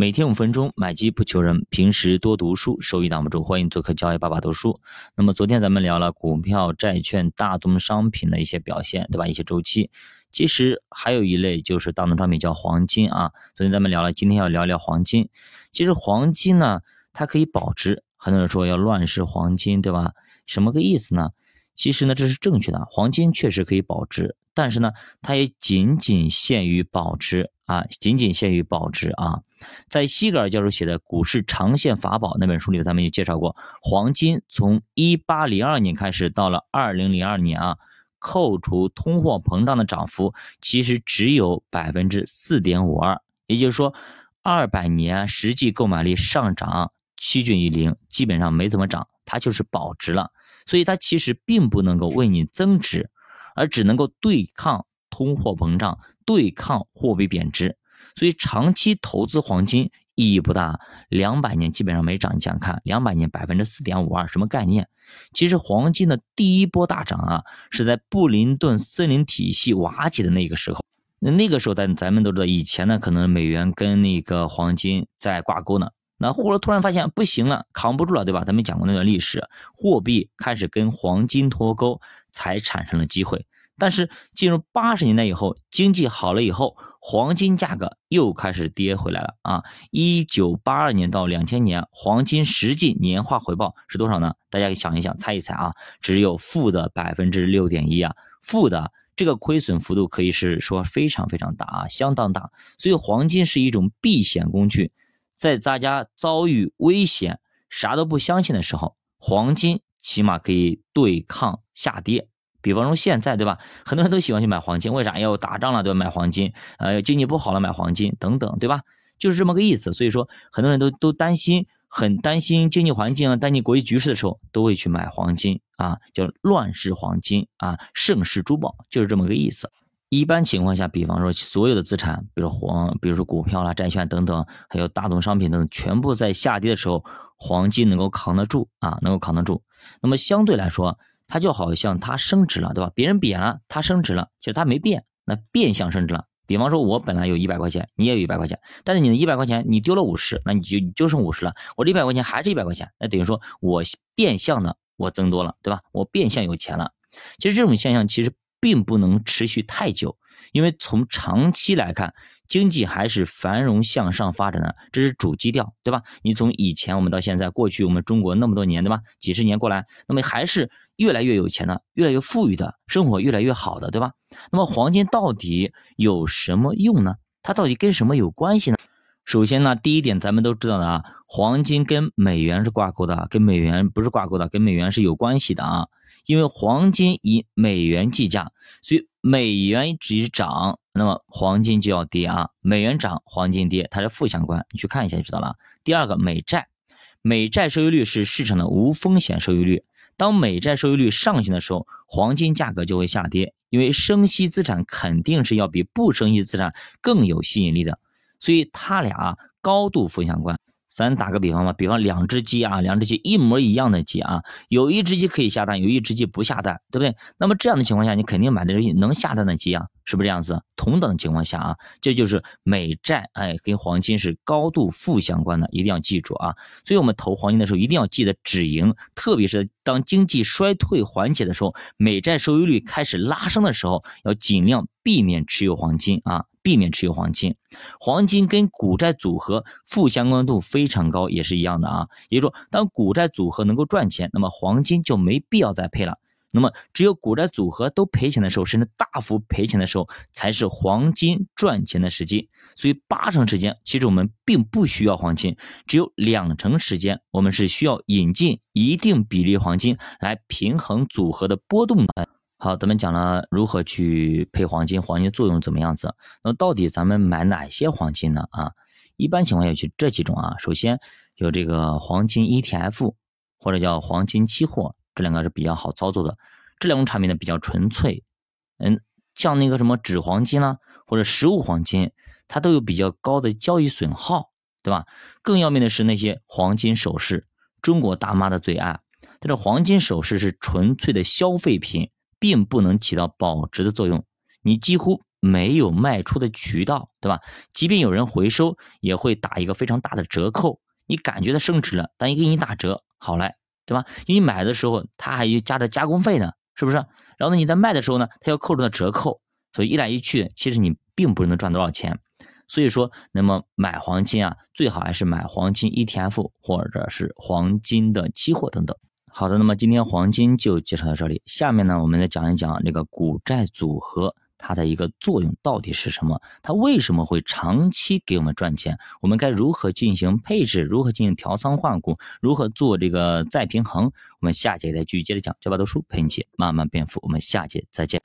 每天五分钟，买基不求人。平时多读书，收益挡不住。欢迎做客教育爸爸读书。那么昨天咱们聊了股票、债券、大宗商品的一些表现，对吧？一些周期。其实还有一类就是大宗商品，叫黄金啊。昨天咱们聊了，今天要聊聊黄金。其实黄金呢，它可以保值。很多人说要乱世黄金，对吧？什么个意思呢？其实呢，这是正确的。黄金确实可以保值，但是呢，它也仅仅限于保值。啊，仅仅限于保值啊！在西格尔教授写的《股市长线法宝》那本书里，咱们也介绍过，黄金从一八零二年开始到了二零零二年啊，扣除通货膨胀的涨幅，其实只有百分之四点五二，也就是说，二百年实际购买力上涨趋近于零，基本上没怎么涨，它就是保值了。所以它其实并不能够为你增值，而只能够对抗通货膨胀。对抗货币贬值，所以长期投资黄金意义不大。两百年基本上没涨，你想想看，两百年百分之四点五二，什么概念？其实黄金的第一波大涨啊，是在布林顿森林体系瓦解的那个时候。那那个时候，咱咱们都知道，以前呢，可能美元跟那个黄金在挂钩呢。那后来突然发现不行了，扛不住了，对吧？咱们讲过那段历史，货币开始跟黄金脱钩，才产生了机会。但是进入八十年代以后，经济好了以后，黄金价格又开始跌回来了啊！一九八二年到两千年，黄金实际年化回报是多少呢？大家想一想，猜一猜啊！只有负的百分之六点一啊，负的这个亏损幅度可以是说非常非常大啊，相当大。所以黄金是一种避险工具，在大家遭遇危险、啥都不相信的时候，黄金起码可以对抗下跌。比方说现在对吧，很多人都喜欢去买黄金，为啥要打仗了都要买黄金？呃，经济不好了买黄金等等，对吧？就是这么个意思。所以说，很多人都都担心，很担心经济环境啊，担心国际局势的时候，都会去买黄金啊，叫乱世黄金啊，盛世珠宝，就是这么个意思。一般情况下，比方说所有的资产，比如黄，比如说股票啦、债券等等，还有大宗商品等，全部在下跌的时候，黄金能够扛得住啊，能够扛得住。那么相对来说，它就好像它升值了，对吧？别人贬了，它升值了，其实它没变，那变相升值了。比方说，我本来有一百块钱，你也有一百块钱，但是你的一百块钱你丢了五十，那你就就剩五十了。我这一百块钱还是一百块钱，那等于说我变相的我增多了，对吧？我变相有钱了。其实这种现象其实并不能持续太久，因为从长期来看。经济还是繁荣向上发展的，这是主基调，对吧？你从以前我们到现在，过去我们中国那么多年，对吧？几十年过来，那么还是越来越有钱的，越来越富裕的，生活越来越好的，对吧？那么黄金到底有什么用呢？它到底跟什么有关系呢？首先呢，第一点咱们都知道的啊，黄金跟美元是挂钩的，跟美元不是挂钩的，跟美元是有关系的啊。因为黄金以美元计价，所以美元只涨，那么黄金就要跌啊。美元涨，黄金跌，它是负相关。你去看一下就知道了。第二个，美债，美债收益率是市场的无风险收益率。当美债收益率上行的时候，黄金价格就会下跌，因为生息资产肯定是要比不生息资产更有吸引力的，所以它俩高度负相关。咱打个比方吧，比方两只鸡啊，两只鸡一模一样的鸡啊，有一只鸡可以下蛋，有一只鸡不下蛋，对不对？那么这样的情况下，你肯定买的是能下蛋的鸡啊，是不是这样子？同等的情况下啊，这就是美债，哎，跟黄金是高度负相关的，一定要记住啊。所以我们投黄金的时候，一定要记得止盈，特别是当经济衰退缓解的时候，美债收益率开始拉升的时候，要尽量避免持有黄金啊。避免持有黄金，黄金跟股债组合负相关度非常高，也是一样的啊。也就是说，当股债组合能够赚钱，那么黄金就没必要再配了。那么，只有股债组合都赔钱的时候，甚至大幅赔钱的时候，才是黄金赚钱的时机。所以，八成时间其实我们并不需要黄金，只有两成时间我们是需要引进一定比例黄金来平衡组合的波动的。好，咱们讲了如何去配黄金，黄金作用怎么样子？那么到底咱们买哪些黄金呢？啊，一般情况下就这几种啊。首先有这个黄金 ETF，或者叫黄金期货，这两个是比较好操作的。这两种产品呢比较纯粹，嗯，像那个什么纸黄金啦，或者实物黄金，它都有比较高的交易损耗，对吧？更要命的是那些黄金首饰，中国大妈的最爱。但是黄金首饰是纯粹的消费品。并不能起到保值的作用，你几乎没有卖出的渠道，对吧？即便有人回收，也会打一个非常大的折扣。你感觉它升值了，但一给你打折，好嘞，对吧？因为你买的时候它还加着加工费呢，是不是？然后呢，你在卖的时候呢，它要扣除的折扣，所以一来一去，其实你并不能赚多少钱。所以说，那么买黄金啊，最好还是买黄金 ETF 或者是黄金的期货等等。好的，那么今天黄金就介绍到这里，下面呢，我们来讲一讲这个股债组合。它的一个作用到底是什么？它为什么会长期给我们赚钱？我们该如何进行配置？如何进行调仓换股？如何做这个再平衡？我们下节再继续接着讲。教爸读书陪你一起慢慢变富。我们下节再见。